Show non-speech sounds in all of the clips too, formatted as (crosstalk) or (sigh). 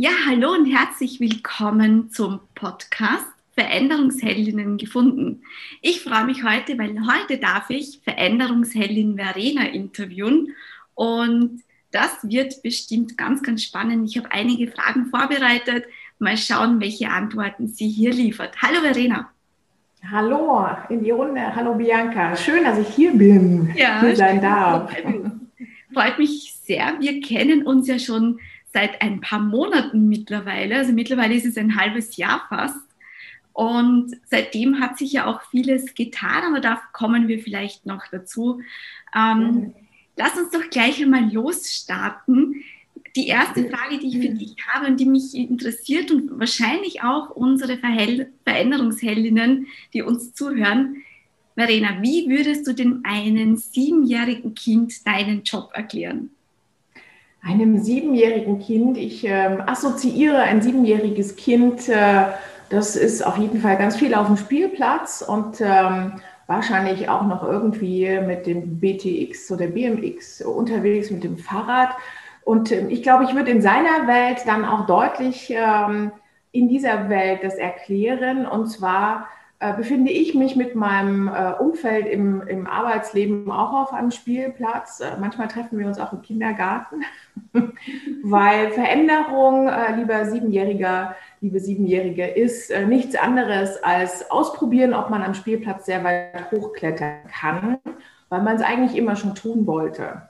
Ja, hallo und herzlich willkommen zum Podcast Veränderungsheldinnen gefunden. Ich freue mich heute, weil heute darf ich Veränderungsheldin Verena interviewen und das wird bestimmt ganz, ganz spannend. Ich habe einige Fragen vorbereitet. Mal schauen, welche Antworten sie hier liefert. Hallo Verena. Hallo in die Runde. Hallo Bianca. Schön, dass ich hier bin, ja, hier sein darf. Freut mich sehr. Wir kennen uns ja schon seit ein paar Monaten mittlerweile. Also mittlerweile ist es ein halbes Jahr fast. Und seitdem hat sich ja auch vieles getan, aber da kommen wir vielleicht noch dazu. Ähm, mhm. Lass uns doch gleich einmal losstarten. Die erste Frage, die ich für dich habe und die mich interessiert und wahrscheinlich auch unsere Verhel Veränderungsheldinnen, die uns zuhören. Verena, wie würdest du dem einen siebenjährigen Kind deinen Job erklären? Einem siebenjährigen Kind. Ich äh, assoziiere ein siebenjähriges Kind, äh, das ist auf jeden Fall ganz viel auf dem Spielplatz und ähm, wahrscheinlich auch noch irgendwie mit dem BTX oder BMX unterwegs mit dem Fahrrad. Und äh, ich glaube, ich würde in seiner Welt dann auch deutlich ähm, in dieser Welt das erklären. Und zwar befinde ich mich mit meinem äh, Umfeld im, im Arbeitsleben auch auf einem Spielplatz. Äh, manchmal treffen wir uns auch im Kindergarten, (laughs) weil Veränderung, äh, lieber Siebenjähriger, liebe Siebenjährige, ist äh, nichts anderes als ausprobieren, ob man am Spielplatz sehr weit hochklettern kann, weil man es eigentlich immer schon tun wollte.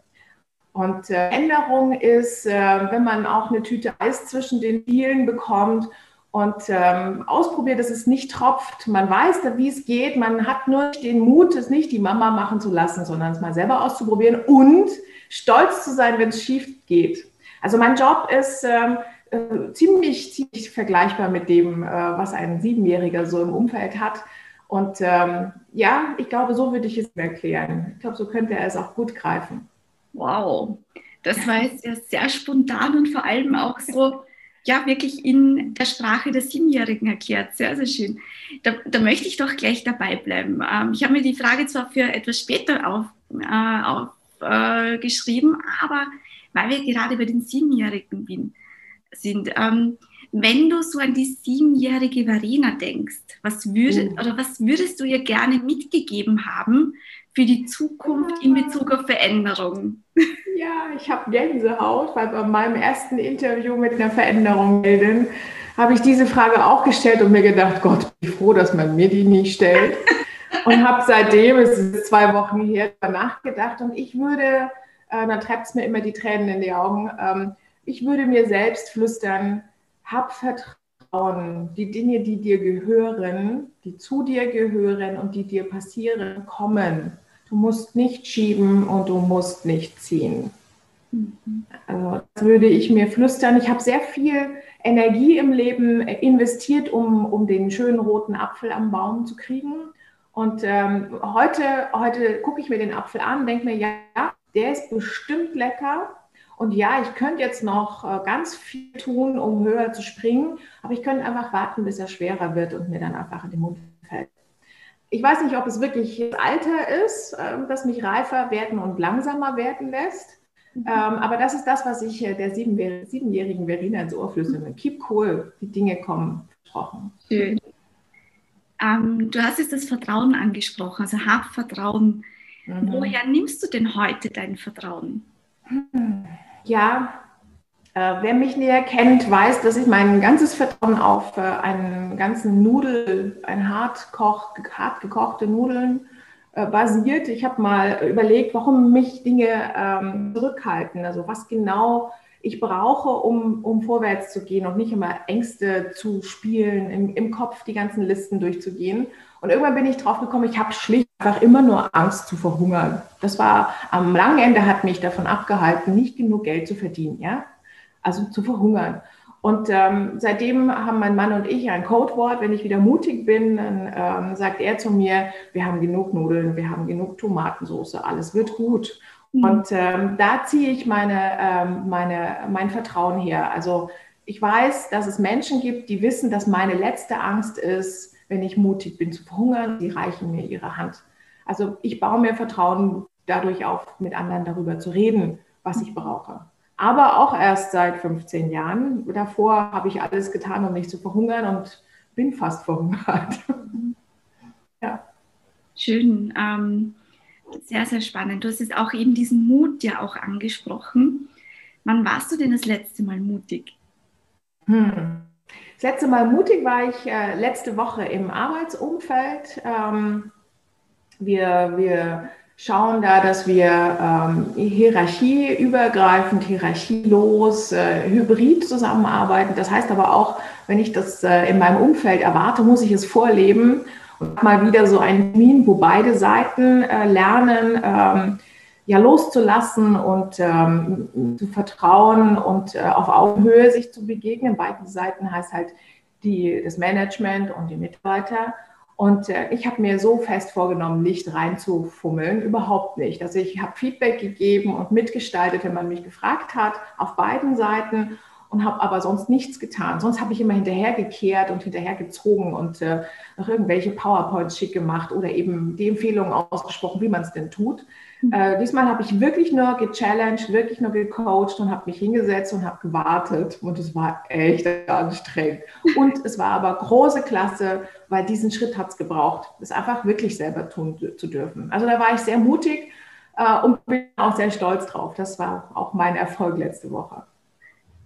Und äh, Änderung ist, wenn man auch eine Tüte Eis zwischen den Dielen bekommt und ähm, ausprobiert, dass es nicht tropft. Man weiß, wie es geht. Man hat nur den Mut, es nicht die Mama machen zu lassen, sondern es mal selber auszuprobieren und stolz zu sein, wenn es schief geht. Also mein Job ist ähm, äh, ziemlich, ziemlich vergleichbar mit dem, äh, was ein Siebenjähriger so im Umfeld hat. Und ähm, ja, ich glaube, so würde ich es erklären. Ich glaube, so könnte er es auch gut greifen. Wow, das war jetzt sehr spontan und vor allem auch so ja wirklich in der Sprache der Siebenjährigen erklärt. Sehr, sehr schön. Da, da möchte ich doch gleich dabei bleiben. Ähm, ich habe mir die Frage zwar für etwas später aufgeschrieben, auf, äh, aber weil wir gerade bei den Siebenjährigen bin, sind. Ähm, wenn du so an die siebenjährige Verena denkst, was, würde, oh. oder was würdest du ihr gerne mitgegeben haben für die Zukunft in Bezug auf Veränderung? Ja, ich habe Gänsehaut, weil bei meinem ersten Interview mit einer Veränderung melden, habe ich diese Frage auch gestellt und mir gedacht, Gott, bin ich froh, dass man mir die nicht stellt. (laughs) und habe seitdem, es ist zwei Wochen her, nachgedacht und ich würde, äh, dann treibt es mir immer die Tränen in die Augen, ähm, ich würde mir selbst flüstern, hab Vertrauen, die Dinge, die dir gehören, die zu dir gehören und die dir passieren, kommen. Du musst nicht schieben und du musst nicht ziehen. Also das würde ich mir flüstern. Ich habe sehr viel Energie im Leben investiert, um, um den schönen roten Apfel am Baum zu kriegen. Und ähm, heute, heute gucke ich mir den Apfel an, denke mir, ja, der ist bestimmt lecker. Und ja, ich könnte jetzt noch äh, ganz viel tun, um höher zu springen, aber ich könnte einfach warten, bis er schwerer wird und mir dann einfach in den Mund fällt ich weiß nicht, ob es wirklich das Alter ist, ähm, das mich reifer werden und langsamer werden lässt. Mhm. Ähm, aber das ist das, was ich äh, der siebenjährigen Verena ins Ohr flüstere. Keep cool, die Dinge kommen versprochen. Schön. Ähm, du hast jetzt das Vertrauen angesprochen, also hab Vertrauen. Mhm. Woher nimmst du denn heute dein Vertrauen? Ja, äh, wer mich näher kennt, weiß, dass ich mein ganzes Vertrauen auf äh, einen ganzen Nudel, ein hart, koch, hart gekochte Nudeln basiert. Ich habe mal überlegt, warum mich Dinge ähm, zurückhalten, also was genau ich brauche, um, um vorwärts zu gehen und nicht immer Ängste zu spielen, im, im Kopf die ganzen Listen durchzugehen. Und irgendwann bin ich drauf gekommen, ich habe schlicht einfach immer nur Angst zu verhungern. Das war am langen Ende hat mich davon abgehalten, nicht genug Geld zu verdienen. Ja? also zu verhungern. Und ähm, seitdem haben mein Mann und ich ein Codewort. Wenn ich wieder mutig bin, dann ähm, sagt er zu mir, wir haben genug Nudeln, wir haben genug Tomatensauce, alles wird gut. Mhm. Und ähm, da ziehe ich meine, ähm, meine, mein Vertrauen her. Also ich weiß, dass es Menschen gibt, die wissen, dass meine letzte Angst ist, wenn ich mutig bin zu verhungern, die reichen mir ihre Hand. Also ich baue mir Vertrauen dadurch auf, mit anderen darüber zu reden, was ich brauche. Aber auch erst seit 15 Jahren. Davor habe ich alles getan, um nicht zu verhungern. Und bin fast verhungert. (laughs) ja. Schön. Ähm, sehr, sehr spannend. Du hast jetzt auch eben diesen Mut ja auch angesprochen. Wann warst du denn das letzte Mal mutig? Hm. Das letzte Mal mutig war ich äh, letzte Woche im Arbeitsumfeld. Ähm, wir, wir schauen da, dass wir ähm, hierarchieübergreifend, hierarchielos, äh, hybrid zusammenarbeiten. Das heißt aber auch, wenn ich das äh, in meinem Umfeld erwarte, muss ich es vorleben und mal wieder so ein Termin, wo beide Seiten äh, lernen, ähm, ja loszulassen und ähm, zu vertrauen und äh, auf Augenhöhe sich zu begegnen. Beiden Seiten heißt halt die, das Management und die Mitarbeiter. Und äh, ich habe mir so fest vorgenommen, nicht reinzufummeln, überhaupt nicht. Also ich habe Feedback gegeben und mitgestaltet, wenn man mich gefragt hat, auf beiden Seiten und habe aber sonst nichts getan. Sonst habe ich immer hinterhergekehrt und hinterhergezogen und äh, noch irgendwelche PowerPoints schick gemacht oder eben die Empfehlungen ausgesprochen, wie man es denn tut. Mhm. Äh, diesmal habe ich wirklich nur gechallenged, wirklich nur gecoacht und habe mich hingesetzt und habe gewartet. Und es war echt anstrengend. Und es war aber große Klasse, weil diesen Schritt hat es gebraucht, es einfach wirklich selber tun zu dürfen. Also da war ich sehr mutig äh, und bin auch sehr stolz drauf. Das war auch mein Erfolg letzte Woche.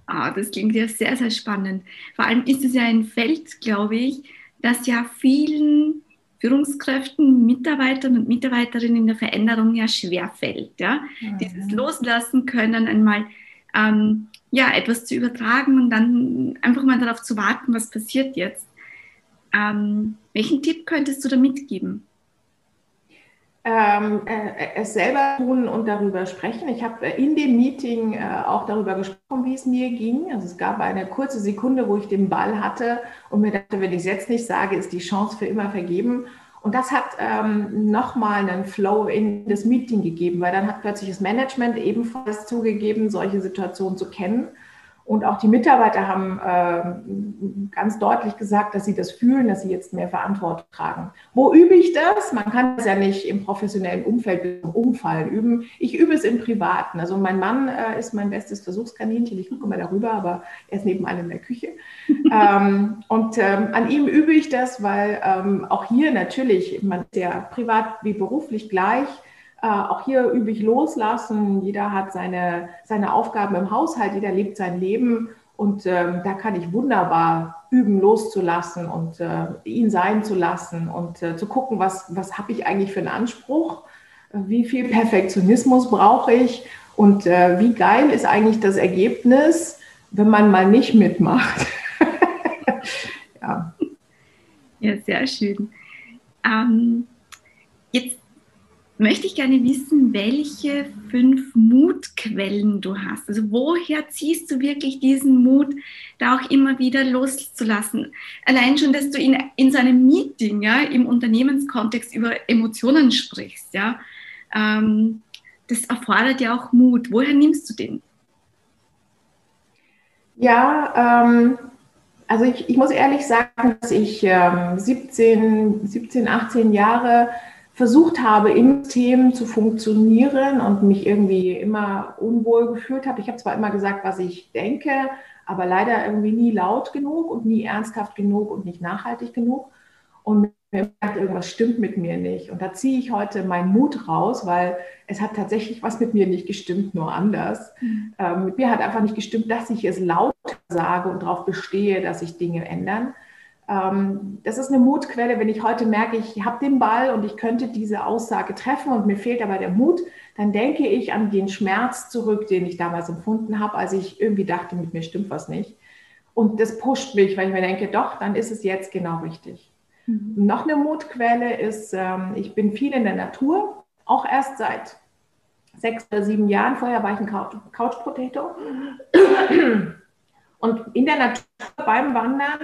Ah, das klingt ja sehr, sehr spannend. Vor allem ist es ja ein Feld, glaube ich, das ja vielen Führungskräften, Mitarbeitern und Mitarbeiterinnen in der Veränderung ja schwerfällt. Ja? Mhm. Dieses Loslassen können, einmal ähm, ja, etwas zu übertragen und dann einfach mal darauf zu warten, was passiert jetzt. Ähm, welchen Tipp könntest du da mitgeben? Ähm, äh, es selber tun und darüber sprechen. Ich habe in dem Meeting äh, auch darüber gesprochen, wie es mir ging. Also es gab eine kurze Sekunde, wo ich den Ball hatte und mir dachte, wenn ich es jetzt nicht sage, ist die Chance für immer vergeben. Und das hat ähm, nochmal einen Flow in das Meeting gegeben, weil dann hat plötzlich das Management ebenfalls zugegeben, solche Situationen zu kennen. Und auch die Mitarbeiter haben äh, ganz deutlich gesagt, dass sie das fühlen, dass sie jetzt mehr Verantwortung tragen. Wo übe ich das? Man kann es ja nicht im professionellen Umfeld umfallen üben. Ich übe es im Privaten. Also mein Mann äh, ist mein bestes Versuchskaninchen. Ich gucke mal darüber, aber er ist nebenan in der Küche. (laughs) ähm, und ähm, an ihm übe ich das, weil ähm, auch hier natürlich, man ist ja privat wie beruflich gleich äh, auch hier übe ich loslassen. Jeder hat seine, seine Aufgaben im Haushalt, jeder lebt sein Leben. Und ähm, da kann ich wunderbar üben, loszulassen und äh, ihn sein zu lassen und äh, zu gucken, was, was habe ich eigentlich für einen Anspruch, wie viel Perfektionismus brauche ich und äh, wie geil ist eigentlich das Ergebnis, wenn man mal nicht mitmacht. (laughs) ja. ja, sehr schön. Ähm, jetzt möchte ich gerne wissen, welche fünf Mutquellen du hast. Also woher ziehst du wirklich diesen Mut, da auch immer wieder loszulassen? Allein schon, dass du in, in so einem Meeting, ja, im Unternehmenskontext über Emotionen sprichst, ja, ähm, das erfordert ja auch Mut. Woher nimmst du den? Ja, ähm, also ich, ich, muss ehrlich sagen, dass ich ähm, 17, 17, 18 Jahre versucht habe, im System zu funktionieren und mich irgendwie immer unwohl gefühlt habe. Ich habe zwar immer gesagt, was ich denke, aber leider irgendwie nie laut genug und nie ernsthaft genug und nicht nachhaltig genug. Und mir merkt, irgendwas stimmt mit mir nicht. Und da ziehe ich heute meinen Mut raus, weil es hat tatsächlich was mit mir nicht gestimmt, nur anders. Mhm. Ähm, mit mir hat einfach nicht gestimmt, dass ich es laut sage und darauf bestehe, dass sich Dinge ändern, das ist eine Mutquelle, wenn ich heute merke, ich habe den Ball und ich könnte diese Aussage treffen und mir fehlt aber der Mut, dann denke ich an den Schmerz zurück, den ich damals empfunden habe, als ich irgendwie dachte, mit mir stimmt was nicht. Und das pusht mich, weil ich mir denke, doch, dann ist es jetzt genau richtig. Mhm. Noch eine Mutquelle ist, ähm, ich bin viel in der Natur, auch erst seit sechs oder sieben Jahren. Vorher war ich ein Couch Potato. Und in der Natur beim Wandern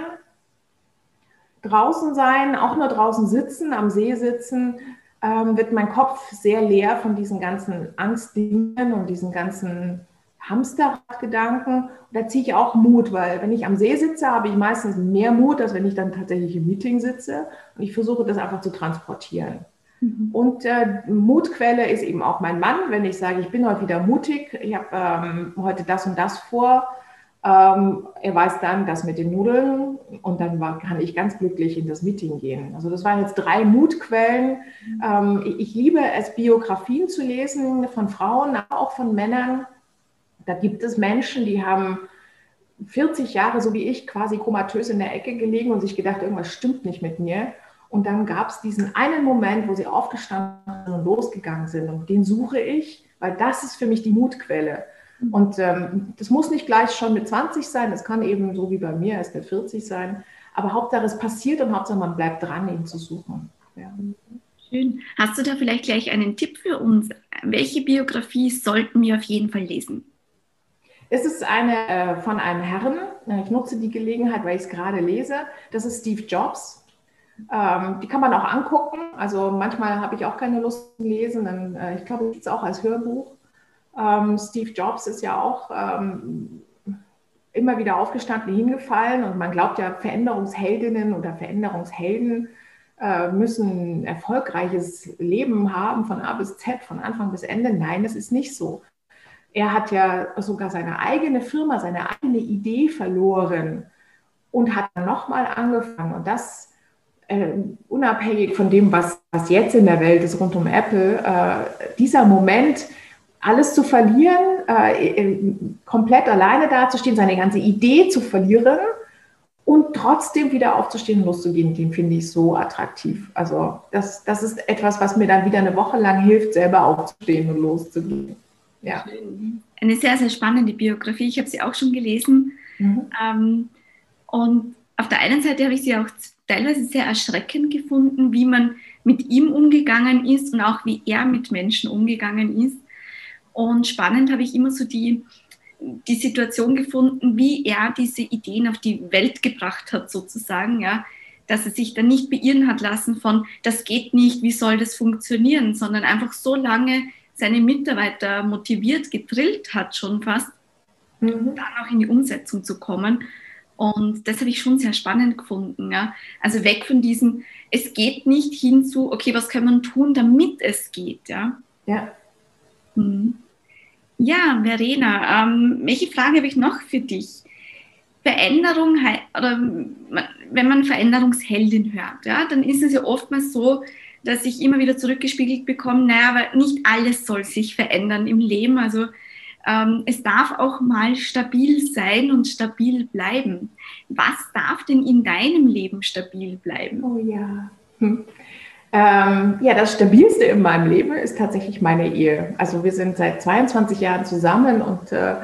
draußen sein, auch nur draußen sitzen, am See sitzen, ähm, wird mein Kopf sehr leer von diesen ganzen Angstdingen und diesen ganzen Hamsterradgedanken. Da ziehe ich auch Mut, weil wenn ich am See sitze, habe ich meistens mehr Mut, als wenn ich dann tatsächlich im Meeting sitze. Und ich versuche das einfach zu transportieren. Mhm. Und äh, Mutquelle ist eben auch mein Mann, wenn ich sage, ich bin heute wieder mutig, ich habe ähm, heute das und das vor. Ähm, er weiß dann das mit den Nudeln und dann war, kann ich ganz glücklich in das Meeting gehen. Also das waren jetzt drei Mutquellen. Ähm, ich, ich, liebe es, Biografien zu lesen von Frauen, auch von Männern. Da gibt es Menschen, die haben 40 Jahre, so wie ich, quasi komatös in der Ecke gelegen und sich gedacht, irgendwas stimmt nicht mit mir. Und dann gab es diesen einen Moment, wo sie aufgestanden und losgegangen sind. Und den suche ich, weil das ist für mich die Mutquelle. Und ähm, das muss nicht gleich schon mit 20 sein, es kann eben so wie bei mir erst mit 40 sein. Aber Hauptsache es passiert und Hauptsache man bleibt dran, ihn zu suchen. Ja. Schön. Hast du da vielleicht gleich einen Tipp für uns? Welche Biografie sollten wir auf jeden Fall lesen? Es ist eine äh, von einem Herrn. Ich nutze die Gelegenheit, weil ich es gerade lese. Das ist Steve Jobs. Ähm, die kann man auch angucken. Also manchmal habe ich auch keine Lust zu lesen. Dann, äh, ich glaube, es gibt es auch als Hörbuch. Ähm, Steve Jobs ist ja auch ähm, immer wieder aufgestanden, hingefallen. Und man glaubt ja, Veränderungsheldinnen oder Veränderungshelden äh, müssen ein erfolgreiches Leben haben von A bis Z, von Anfang bis Ende. Nein, das ist nicht so. Er hat ja sogar seine eigene Firma, seine eigene Idee verloren und hat nochmal angefangen. Und das äh, unabhängig von dem, was, was jetzt in der Welt ist rund um Apple, äh, dieser Moment, alles zu verlieren, äh, komplett alleine dazustehen, seine ganze Idee zu verlieren und trotzdem wieder aufzustehen und loszugehen, den finde ich so attraktiv. Also das, das ist etwas, was mir dann wieder eine Woche lang hilft, selber aufzustehen und loszugehen. Ja. Eine sehr, sehr spannende Biografie. Ich habe sie auch schon gelesen. Mhm. Ähm, und auf der einen Seite habe ich sie auch teilweise sehr erschreckend gefunden, wie man mit ihm umgegangen ist und auch wie er mit Menschen umgegangen ist. Und spannend habe ich immer so die, die Situation gefunden, wie er diese Ideen auf die Welt gebracht hat, sozusagen, ja. Dass er sich dann nicht beirren hat lassen von, das geht nicht, wie soll das funktionieren, sondern einfach so lange seine Mitarbeiter motiviert, gedrillt hat schon fast, mhm. dann auch in die Umsetzung zu kommen. Und das habe ich schon sehr spannend gefunden. Ja? Also weg von diesem, es geht nicht hin zu, okay, was kann man tun, damit es geht. Ja. ja. Mhm. Ja, Verena, ähm, welche Frage habe ich noch für dich? Veränderung, oder wenn man Veränderungsheldin hört, ja, dann ist es ja oftmals so, dass ich immer wieder zurückgespiegelt bekomme, naja, aber nicht alles soll sich verändern im Leben. Also ähm, es darf auch mal stabil sein und stabil bleiben. Was darf denn in deinem Leben stabil bleiben? Oh ja. Hm. Ähm, ja, das Stabilste in meinem Leben ist tatsächlich meine Ehe. Also wir sind seit 22 Jahren zusammen und äh,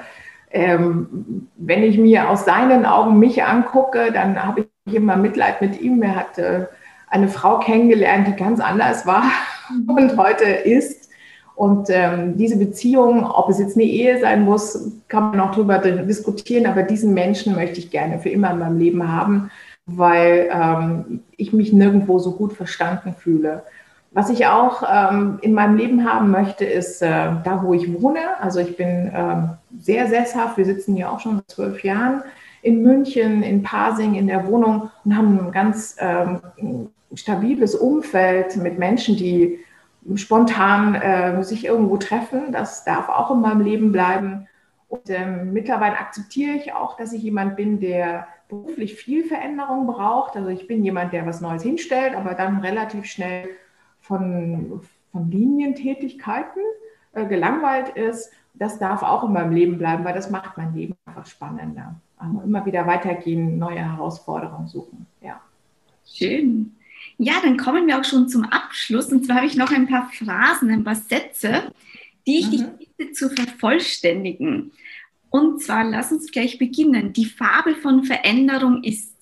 ähm, wenn ich mir aus seinen Augen mich angucke, dann habe ich immer Mitleid mit ihm. Er hat äh, eine Frau kennengelernt, die ganz anders war (laughs) und heute ist. Und ähm, diese Beziehung, ob es jetzt eine Ehe sein muss, kann man auch darüber diskutieren, aber diesen Menschen möchte ich gerne für immer in meinem Leben haben weil ähm, ich mich nirgendwo so gut verstanden fühle. Was ich auch ähm, in meinem Leben haben möchte, ist äh, da, wo ich wohne. Also ich bin ähm, sehr sesshaft. Wir sitzen hier auch schon seit zwölf Jahren in München, in Pasing, in der Wohnung und haben ein ganz ähm, stabiles Umfeld mit Menschen, die spontan äh, sich irgendwo treffen. Das darf auch in meinem Leben bleiben. Und ähm, mittlerweile akzeptiere ich auch, dass ich jemand bin, der beruflich viel Veränderung braucht. Also ich bin jemand, der was Neues hinstellt, aber dann relativ schnell von, von Linientätigkeiten äh, gelangweilt ist. Das darf auch in meinem Leben bleiben, weil das macht mein Leben einfach spannender. Also immer wieder weitergehen, neue Herausforderungen suchen. Ja. Schön. Ja, dann kommen wir auch schon zum Abschluss. Und zwar habe ich noch ein paar Phrasen, ein paar Sätze, die ich mhm. dich bitte zu vervollständigen. Und zwar, lass uns gleich beginnen. Die Farbe von Veränderung ist.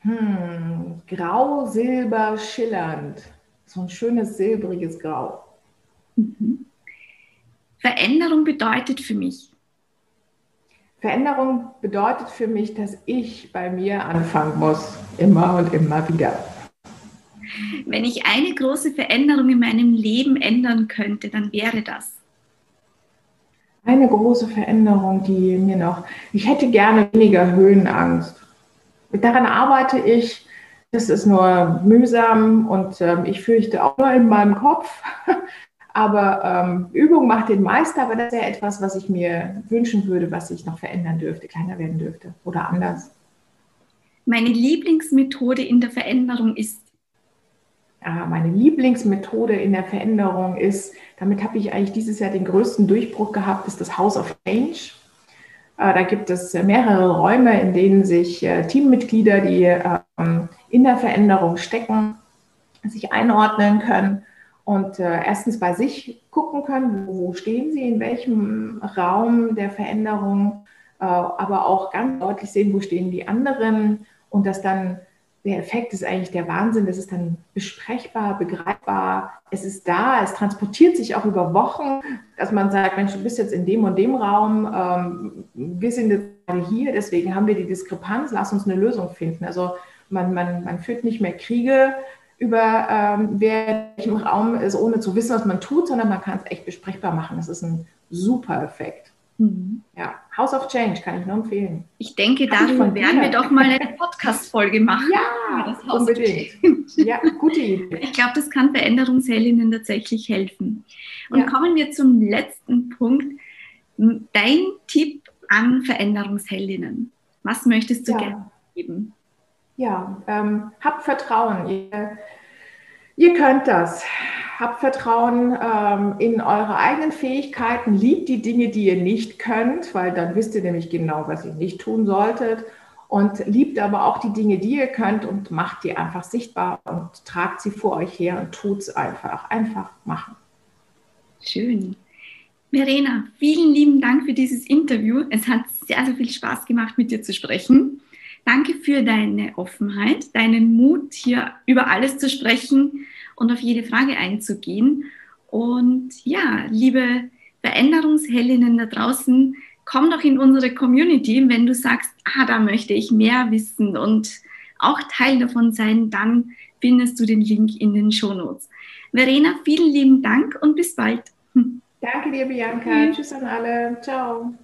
Hm, grau, silber, schillernd. So ein schönes silbriges Grau. Mhm. Veränderung bedeutet für mich. Veränderung bedeutet für mich, dass ich bei mir anfangen muss. Immer und immer wieder. Wenn ich eine große Veränderung in meinem Leben ändern könnte, dann wäre das eine große Veränderung, die mir noch, ich hätte gerne weniger Höhenangst. Daran arbeite ich. das ist nur mühsam und ähm, ich fürchte auch nur in meinem Kopf. (laughs) aber ähm, Übung macht den Meister, aber das wäre etwas, was ich mir wünschen würde, was ich noch verändern dürfte, kleiner werden dürfte oder anders. Meine Lieblingsmethode in der Veränderung ist meine Lieblingsmethode in der Veränderung ist, damit habe ich eigentlich dieses Jahr den größten Durchbruch gehabt, ist das House of Change. Äh, da gibt es mehrere Räume, in denen sich äh, Teammitglieder, die ähm, in der Veränderung stecken, sich einordnen können und äh, erstens bei sich gucken können, wo stehen sie, in welchem Raum der Veränderung, aber auch ganz deutlich sehen, wo stehen die anderen und das dann der Effekt ist eigentlich der Wahnsinn. Das ist dann besprechbar, begreifbar. Es ist da, es transportiert sich auch über Wochen, dass man sagt, Mensch, du bist jetzt in dem und dem Raum, ähm, wir sind jetzt gerade hier, deswegen haben wir die Diskrepanz, lass uns eine Lösung finden. Also man, man, man führt nicht mehr Kriege über ähm, wer welchem Raum ist, ohne zu wissen, was man tut, sondern man kann es echt besprechbar machen. Das ist ein super Effekt. Mhm. Ja, House of Change kann ich nur empfehlen. Ich denke, darüber werden wir doch mal eine (laughs) Podcast-Folge machen. Ja, unbedingt. Ja, gute Idee. Ich glaube, das kann Veränderungsheldinnen tatsächlich helfen. Und ja. kommen wir zum letzten Punkt. Dein Tipp an Veränderungsheldinnen. Was möchtest du ja. gerne geben? Ja, ähm, habt Vertrauen. Ihr, ihr könnt das habt Vertrauen ähm, in eure eigenen Fähigkeiten, liebt die Dinge, die ihr nicht könnt, weil dann wisst ihr nämlich genau, was ihr nicht tun solltet. Und liebt aber auch die Dinge, die ihr könnt und macht die einfach sichtbar und tragt sie vor euch her und tut es einfach. Einfach machen. Schön. Verena, vielen lieben Dank für dieses Interview. Es hat sehr, sehr viel Spaß gemacht, mit dir zu sprechen. Danke für deine Offenheit, deinen Mut, hier über alles zu sprechen und auf jede Frage einzugehen. Und ja, liebe Veränderungsheldinnen da draußen, komm doch in unsere Community, wenn du sagst, ah, da möchte ich mehr wissen und auch Teil davon sein, dann findest du den Link in den Shownotes. Verena, vielen lieben Dank und bis bald. Danke dir, Bianca. Tschüss an alle. Ciao.